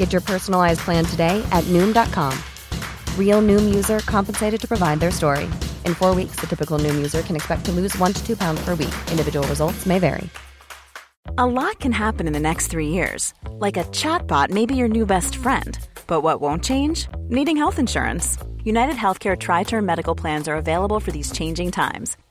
Get your personalized plan today at Noom.com. Real Noom user compensated to provide their story. In four weeks, the typical Noom user can expect to lose one to two pounds per week. Individual results may vary. A lot can happen in the next three years. Like a chatbot may be your new best friend. But what won't change? Needing health insurance. United Healthcare Tri Term Medical Plans are available for these changing times.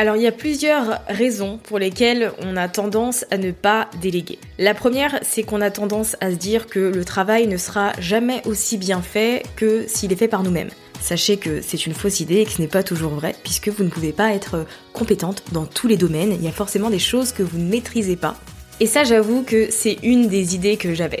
Alors il y a plusieurs raisons pour lesquelles on a tendance à ne pas déléguer. La première, c'est qu'on a tendance à se dire que le travail ne sera jamais aussi bien fait que s'il est fait par nous-mêmes. Sachez que c'est une fausse idée et que ce n'est pas toujours vrai, puisque vous ne pouvez pas être compétente dans tous les domaines, il y a forcément des choses que vous ne maîtrisez pas. Et ça j'avoue que c'est une des idées que j'avais.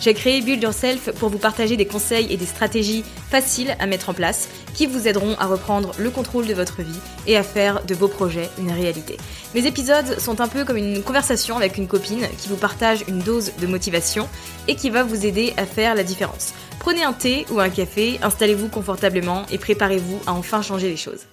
J'ai créé Build Yourself pour vous partager des conseils et des stratégies faciles à mettre en place qui vous aideront à reprendre le contrôle de votre vie et à faire de vos projets une réalité. Mes épisodes sont un peu comme une conversation avec une copine qui vous partage une dose de motivation et qui va vous aider à faire la différence. Prenez un thé ou un café, installez-vous confortablement et préparez-vous à enfin changer les choses.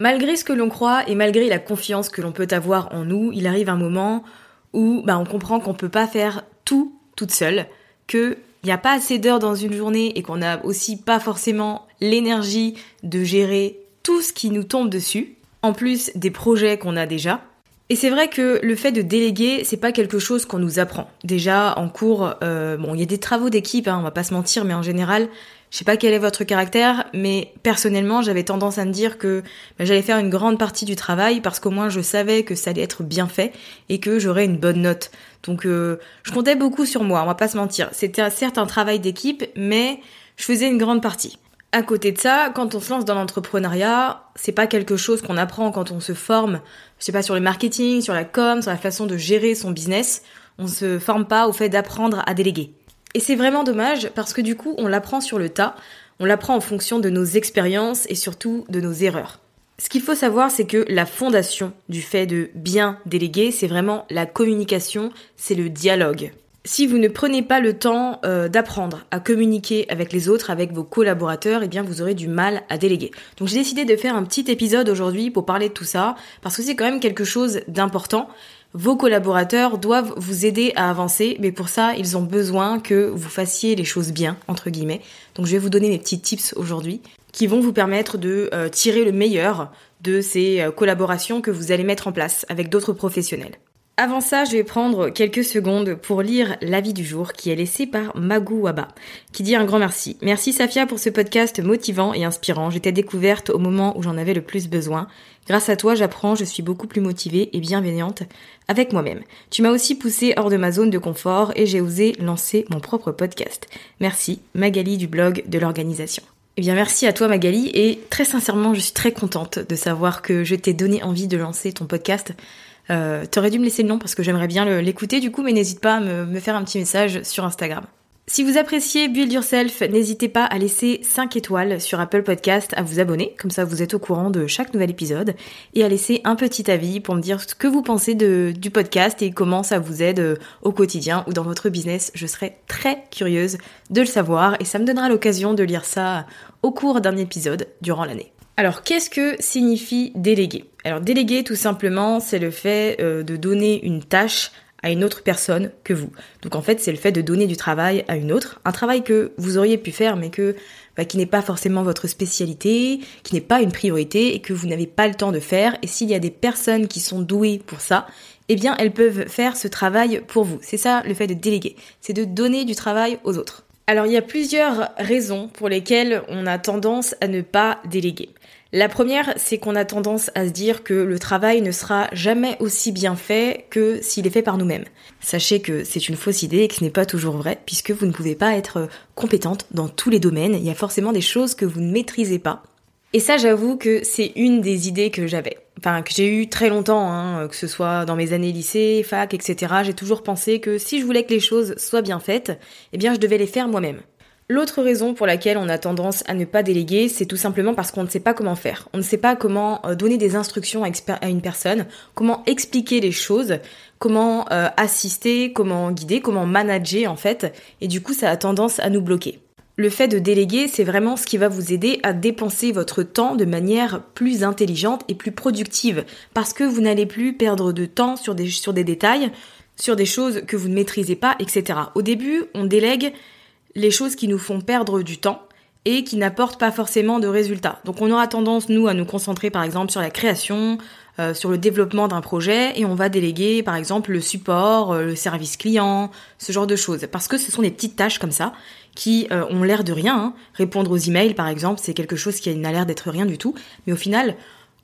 Malgré ce que l'on croit et malgré la confiance que l'on peut avoir en nous, il arrive un moment où bah, on comprend qu'on peut pas faire tout toute seule, qu'il n'y a pas assez d'heures dans une journée et qu'on n'a aussi pas forcément l'énergie de gérer tout ce qui nous tombe dessus, en plus des projets qu'on a déjà. Et c'est vrai que le fait de déléguer, c'est pas quelque chose qu'on nous apprend. Déjà en cours, euh, il y a des travaux d'équipe, hein, on va pas se mentir, mais en général, je sais pas quel est votre caractère, mais personnellement, j'avais tendance à me dire que bah, j'allais faire une grande partie du travail parce qu'au moins je savais que ça allait être bien fait et que j'aurais une bonne note. Donc euh, je comptais beaucoup sur moi, on va pas se mentir. C'était certes un travail d'équipe, mais je faisais une grande partie. À côté de ça, quand on se lance dans l'entrepreneuriat, c'est pas quelque chose qu'on apprend quand on se forme, je sais pas, sur le marketing, sur la com, sur la façon de gérer son business. On se forme pas au fait d'apprendre à déléguer. Et c'est vraiment dommage parce que du coup, on l'apprend sur le tas, on l'apprend en fonction de nos expériences et surtout de nos erreurs. Ce qu'il faut savoir, c'est que la fondation du fait de bien déléguer, c'est vraiment la communication, c'est le dialogue. Si vous ne prenez pas le temps euh, d'apprendre à communiquer avec les autres, avec vos collaborateurs, eh bien vous aurez du mal à déléguer. Donc j'ai décidé de faire un petit épisode aujourd'hui pour parler de tout ça, parce que c'est quand même quelque chose d'important. Vos collaborateurs doivent vous aider à avancer, mais pour ça, ils ont besoin que vous fassiez les choses bien, entre guillemets. Donc je vais vous donner mes petits tips aujourd'hui qui vont vous permettre de euh, tirer le meilleur de ces euh, collaborations que vous allez mettre en place avec d'autres professionnels. Avant ça, je vais prendre quelques secondes pour lire l'avis du jour qui est laissé par Magou Waba, qui dit un grand merci. Merci Safia pour ce podcast motivant et inspirant. J'étais découverte au moment où j'en avais le plus besoin. Grâce à toi, j'apprends, je suis beaucoup plus motivée et bienveillante avec moi-même. Tu m'as aussi poussé hors de ma zone de confort et j'ai osé lancer mon propre podcast. Merci, Magali du blog de l'organisation. Eh bien merci à toi Magali et très sincèrement je suis très contente de savoir que je t'ai donné envie de lancer ton podcast. Euh, T'aurais dû me laisser le nom parce que j'aimerais bien l'écouter du coup mais n'hésite pas à me, faire un petit message sur Instagram. Si vous appréciez Build Yourself, n'hésitez pas à laisser 5 étoiles sur Apple Podcast, à vous abonner, comme ça vous êtes au courant de chaque nouvel épisode, et à laisser un petit avis pour me dire ce que vous pensez de, du podcast et comment ça vous aide euh, au quotidien ou dans votre business. Je serais très curieuse de le savoir et ça me donnera l'occasion de lire ça au cours d'un épisode durant l'année. Alors, qu'est-ce que signifie déléguer? Alors, déléguer, tout simplement, c'est le fait euh, de donner une tâche à une autre personne que vous. Donc en fait, c'est le fait de donner du travail à une autre, un travail que vous auriez pu faire mais que bah, qui n'est pas forcément votre spécialité, qui n'est pas une priorité et que vous n'avez pas le temps de faire. Et s'il y a des personnes qui sont douées pour ça, eh bien elles peuvent faire ce travail pour vous. C'est ça le fait de déléguer, c'est de donner du travail aux autres. Alors il y a plusieurs raisons pour lesquelles on a tendance à ne pas déléguer. La première, c'est qu'on a tendance à se dire que le travail ne sera jamais aussi bien fait que s'il est fait par nous-mêmes. Sachez que c'est une fausse idée et que ce n'est pas toujours vrai, puisque vous ne pouvez pas être compétente dans tous les domaines. Il y a forcément des choses que vous ne maîtrisez pas. Et ça, j'avoue que c'est une des idées que j'avais. Enfin, que j'ai eu très longtemps, hein, que ce soit dans mes années lycée, fac, etc. J'ai toujours pensé que si je voulais que les choses soient bien faites, eh bien, je devais les faire moi-même. L'autre raison pour laquelle on a tendance à ne pas déléguer, c'est tout simplement parce qu'on ne sait pas comment faire. On ne sait pas comment euh, donner des instructions à, une personne, comment expliquer les choses, comment euh, assister, comment guider, comment manager en fait. Et du coup, ça a tendance à nous bloquer. Le fait de déléguer, c'est vraiment ce qui va vous aider à dépenser votre temps de manière plus intelligente et plus productive. Parce que vous n'allez plus perdre de temps sur des, détails, sur des choses que vous ne maîtrisez pas, etc. Au début, on délègue les choses qui nous font perdre du temps et qui n'apportent pas forcément de résultats. Donc on aura tendance, nous, à nous concentrer par exemple sur la création, euh, sur le développement d'un projet, et on va déléguer par exemple le support, euh, le service client, ce genre de choses. Parce que ce sont des petites tâches comme ça qui euh, ont l'air de rien. Hein. Répondre aux emails par exemple, c'est quelque chose qui n'a l'air d'être rien du tout. Mais au final,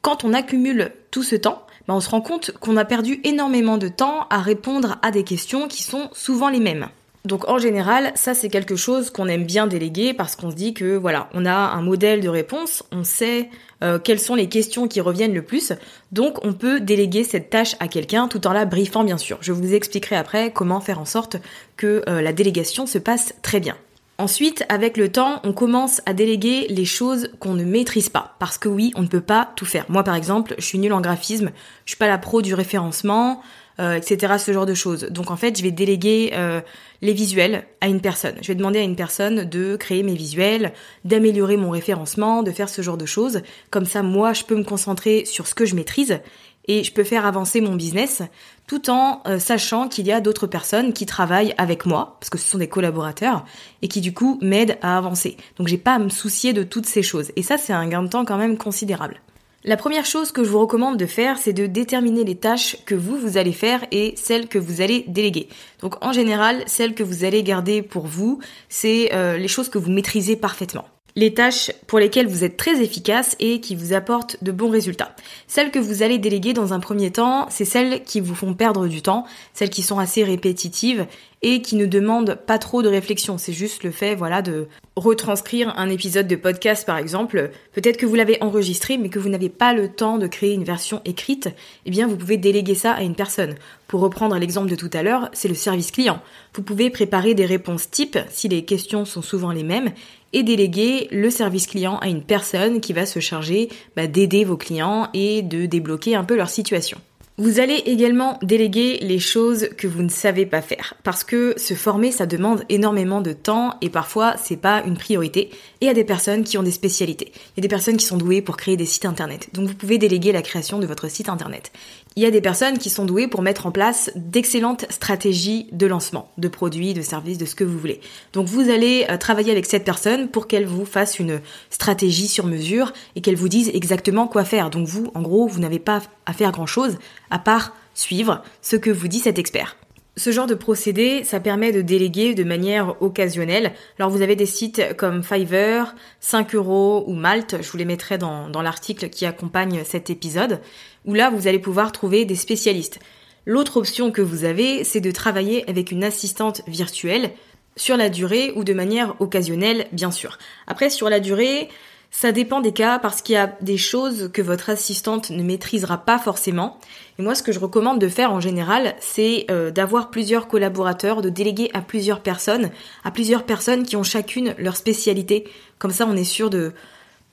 quand on accumule tout ce temps, ben, on se rend compte qu'on a perdu énormément de temps à répondre à des questions qui sont souvent les mêmes. Donc en général, ça c'est quelque chose qu'on aime bien déléguer parce qu'on se dit que voilà, on a un modèle de réponse, on sait euh, quelles sont les questions qui reviennent le plus, donc on peut déléguer cette tâche à quelqu'un tout en la briefant bien sûr. Je vous expliquerai après comment faire en sorte que euh, la délégation se passe très bien. Ensuite, avec le temps, on commence à déléguer les choses qu'on ne maîtrise pas. Parce que oui, on ne peut pas tout faire. Moi, par exemple, je suis nulle en graphisme, je suis pas la pro du référencement, euh, etc. Ce genre de choses. Donc en fait, je vais déléguer euh, les visuels à une personne. Je vais demander à une personne de créer mes visuels, d'améliorer mon référencement, de faire ce genre de choses. Comme ça, moi, je peux me concentrer sur ce que je maîtrise et je peux faire avancer mon business tout en euh, sachant qu'il y a d'autres personnes qui travaillent avec moi parce que ce sont des collaborateurs et qui du coup m'aident à avancer. Donc j'ai pas à me soucier de toutes ces choses et ça c'est un gain de temps quand même considérable. La première chose que je vous recommande de faire, c'est de déterminer les tâches que vous, vous allez faire et celles que vous allez déléguer. Donc en général, celles que vous allez garder pour vous, c'est euh, les choses que vous maîtrisez parfaitement les tâches pour lesquelles vous êtes très efficace et qui vous apportent de bons résultats. Celles que vous allez déléguer dans un premier temps, c'est celles qui vous font perdre du temps, celles qui sont assez répétitives et qui ne demandent pas trop de réflexion. C'est juste le fait, voilà, de retranscrire un épisode de podcast, par exemple. Peut-être que vous l'avez enregistré, mais que vous n'avez pas le temps de créer une version écrite. Eh bien, vous pouvez déléguer ça à une personne. Pour reprendre l'exemple de tout à l'heure, c'est le service client. Vous pouvez préparer des réponses types si les questions sont souvent les mêmes et déléguer le service client à une personne qui va se charger bah, d'aider vos clients et de débloquer un peu leur situation. Vous allez également déléguer les choses que vous ne savez pas faire parce que se former ça demande énormément de temps et parfois c'est pas une priorité et a des personnes qui ont des spécialités. Il y a des personnes qui sont douées pour créer des sites internet. Donc vous pouvez déléguer la création de votre site internet. Il y a des personnes qui sont douées pour mettre en place d'excellentes stratégies de lancement de produits, de services, de ce que vous voulez. Donc vous allez euh, travailler avec cette personne pour qu'elle vous fasse une stratégie sur mesure et qu'elle vous dise exactement quoi faire. Donc vous, en gros, vous n'avez pas à faire grand-chose à part suivre ce que vous dit cet expert. Ce genre de procédé, ça permet de déléguer de manière occasionnelle. Alors vous avez des sites comme Fiverr, 5 euros ou Malte, je vous les mettrai dans, dans l'article qui accompagne cet épisode, où là vous allez pouvoir trouver des spécialistes. L'autre option que vous avez, c'est de travailler avec une assistante virtuelle sur la durée ou de manière occasionnelle, bien sûr. Après, sur la durée, Ça dépend des cas parce qu'il y a des choses que votre assistante ne maîtrisera pas forcément. Et moi, ce que je recommande de faire en général, c'est euh, d'avoir plusieurs collaborateurs, de déléguer à plusieurs personnes, à plusieurs personnes qui ont chacune leur spécialité. Comme ça, on est sûr de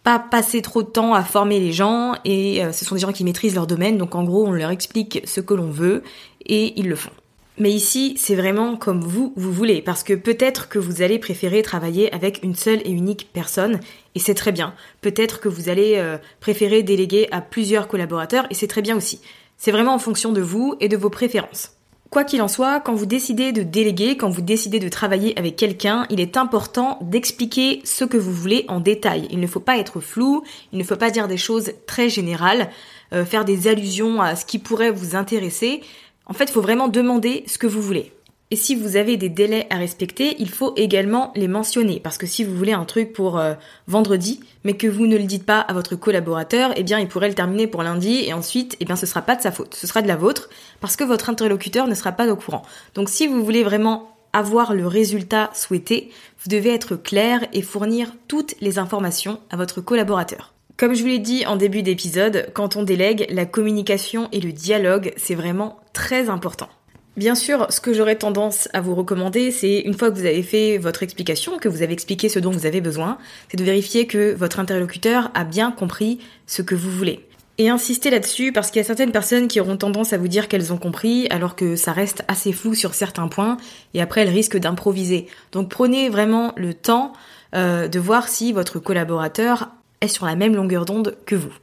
pas passer trop de temps à former les gens et euh, ce sont des gens qui maîtrisent leur domaine. Donc en gros, on leur explique ce que l'on veut et ils le font. Mais ici, c'est vraiment comme vous, vous voulez, parce que peut-être que vous allez préférer travailler avec une seule et unique personne, et c'est très bien. Peut-être que vous allez euh, préférer déléguer à plusieurs collaborateurs, et c'est très bien aussi. C'est vraiment en fonction de vous et de vos préférences. Quoi qu'il en soit, quand vous décidez de déléguer, quand vous décidez de travailler avec quelqu'un, il est important d'expliquer ce que vous voulez en détail. Il ne faut pas être flou, il ne faut pas dire des choses très générales, euh, faire des allusions à ce qui pourrait vous intéresser. En fait, il faut vraiment demander ce que vous voulez. Et si vous avez des délais à respecter, il faut également les mentionner. Parce que si vous voulez un truc pour euh, vendredi, mais que vous ne le dites pas à votre collaborateur, eh bien il pourrait le terminer pour lundi et ensuite, eh bien ce sera pas de sa faute, ce sera de la vôtre, parce que votre interlocuteur ne sera pas au courant. Donc si vous voulez vraiment avoir le résultat souhaité, vous devez être clair et fournir toutes les informations à votre collaborateur. Comme je vous l'ai dit en début d'épisode, quand on délègue, la communication et le dialogue, c'est vraiment très important. Bien sûr, ce que j'aurais tendance à vous recommander, c'est une fois que vous avez fait votre explication, que vous avez expliqué ce dont vous avez besoin, c'est de vérifier que votre interlocuteur a bien compris ce que vous voulez. Et insister là-dessus parce qu'il y a certaines personnes qui auront tendance à vous dire qu'elles ont compris alors que ça reste assez flou sur certains points et après elles risquent d'improviser. Donc prenez vraiment le temps euh, de voir si votre collaborateur est sur la même longueur d'onde que vous.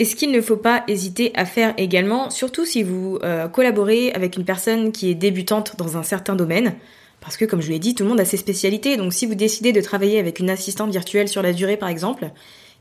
Et ce qu'il ne faut pas hésiter à faire également, surtout si vous euh, collaborez avec une personne qui est débutante dans un certain domaine, parce que comme je l'ai dit, tout le monde a ses spécialités, donc si vous décidez de travailler avec une assistante virtuelle sur la durée par exemple,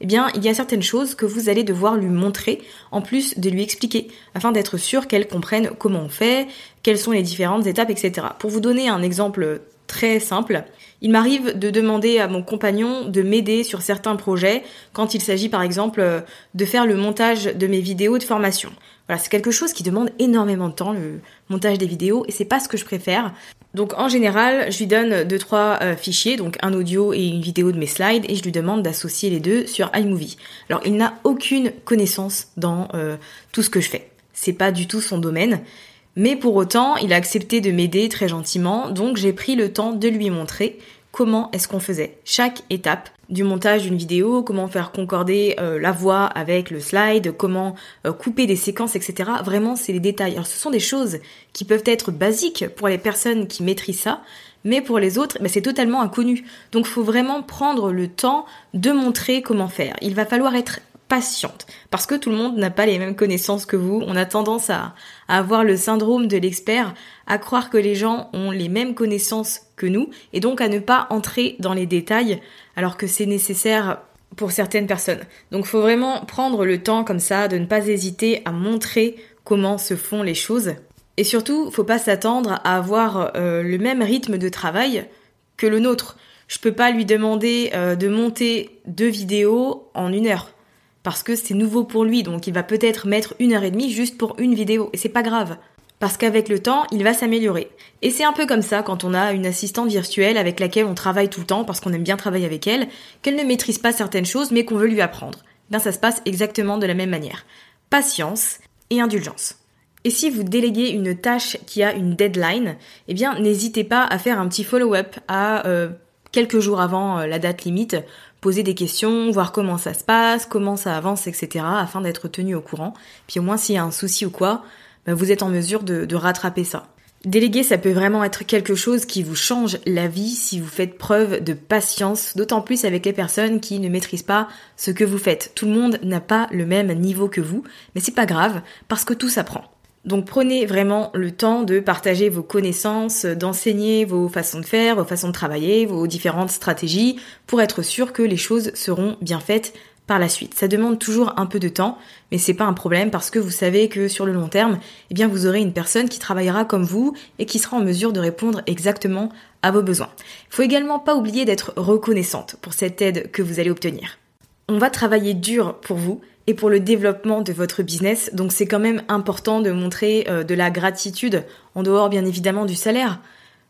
eh bien il y a certaines choses que vous allez devoir lui montrer, en plus de lui expliquer, afin d'être sûr qu'elle comprenne comment on fait, quelles sont les différentes étapes, etc. Pour vous donner un exemple très simple. Il m'arrive de demander à mon compagnon de m'aider sur certains projets quand il s'agit par exemple euh, de faire le montage de mes vidéos de formation. Voilà, c'est quelque chose qui demande énormément de temps, le montage des vidéos, et c'est pas ce que je préfère. Donc en général, je lui donne deux trois euh, fichiers, donc un audio et une vidéo de mes slides, et je lui demande d'associer les deux sur iMovie. Alors il n'a aucune connaissance dans euh, tout ce que je fais. C'est pas du tout son domaine. Mais pour autant, il a accepté de m'aider très gentiment, donc j'ai pris le temps de lui montrer comment est-ce qu'on faisait chaque étape du montage d'une vidéo, comment faire concorder euh, la voix avec le slide, comment euh, couper des séquences, etc. Vraiment, c'est les détails. Alors, ce sont des choses qui peuvent être basiques pour les personnes qui maîtrisent ça, mais pour les autres, ben, c'est totalement inconnu. Donc, faut vraiment prendre le temps de montrer comment faire. Il va falloir être Parce que tout le monde n'a pas les mêmes connaissances que vous. On a tendance à, avoir le syndrome de l'expert, à croire que les gens ont les mêmes connaissances que nous, et donc à ne pas entrer dans les détails, alors que c'est nécessaire pour certaines personnes. Donc faut vraiment prendre le temps comme ça, de ne pas hésiter à montrer comment se font les choses. Et surtout, faut pas s'attendre à avoir euh, le même rythme de travail que le nôtre. Je peux pas lui demander euh, de monter deux vidéos en une heure parce que c'est nouveau pour lui, donc il va peut-être mettre une heure et demie juste pour une vidéo, et c'est pas grave. Parce qu'avec le temps, il va s'améliorer. Et c'est un peu comme ça quand on a une assistante virtuelle avec laquelle on travaille tout le temps parce qu'on aime bien travailler avec elle, qu'elle ne maîtrise pas certaines choses mais qu'on veut lui apprendre. Ben ça se passe exactement de la même manière. Patience et indulgence. Et si vous déléguez une tâche qui a une deadline, eh bien n'hésitez pas à faire un petit follow-up à euh, quelques jours avant euh, la date limite poser des questions, voir comment ça se passe, comment ça avance, etc. afin d'être tenu au courant. Puis au moins s'il y a un souci ou quoi, bah, vous êtes en mesure de, de rattraper ça. Déléguer, ça peut vraiment être quelque chose qui vous change la vie si vous faites preuve de patience, d'autant plus avec les personnes qui ne maîtrisent pas ce que vous faites. Tout le monde n'a pas le même niveau que vous, mais c'est pas grave parce que tout s'apprend. Donc prenez vraiment le temps de partager vos connaissances, d'enseigner vos façons de faire, vos façons de travailler, vos différentes stratégies pour être sûr que les choses seront bien faites par la suite. Ça demande toujours un peu de temps, mais c'est pas un problème parce que vous savez que sur le long terme, eh bien vous aurez une personne qui travaillera comme vous et qui sera en mesure de répondre exactement à vos besoins. Il faut également pas oublier d'être reconnaissante pour cette aide que vous allez obtenir. On va travailler dur pour vous et pour le développement de votre business. Donc c'est quand même important de montrer euh, de la gratitude en dehors bien évidemment du salaire.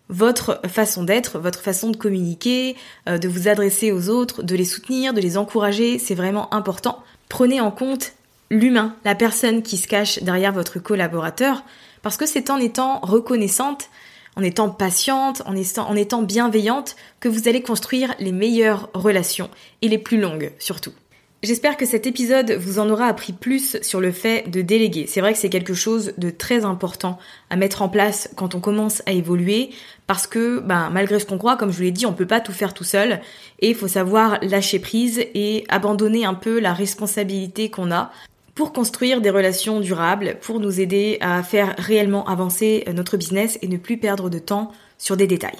votre façon d'être, votre façon de communiquer, euh, de vous adresser aux autres, de les soutenir, de les encourager, c'est vraiment important. Prenez en compte l'humain, la personne qui se cache derrière votre collaborateur, parce que c'est en étant reconnaissante, en étant patiente, en étant, en étant bienveillante, que vous allez construire les meilleures relations, et les plus longues surtout. J'espère que cet épisode vous en aura appris plus sur le fait de déléguer. C'est vrai que c'est quelque chose de très important à mettre en place quand on commence à évoluer parce que ben, malgré ce qu'on croit, comme je vous l'ai dit, on peut pas tout faire tout seul et il faut savoir lâcher prise et abandonner un peu la responsabilité qu'on a pour construire des relations durables, pour nous aider à faire réellement avancer notre business et ne plus perdre de temps sur des détails.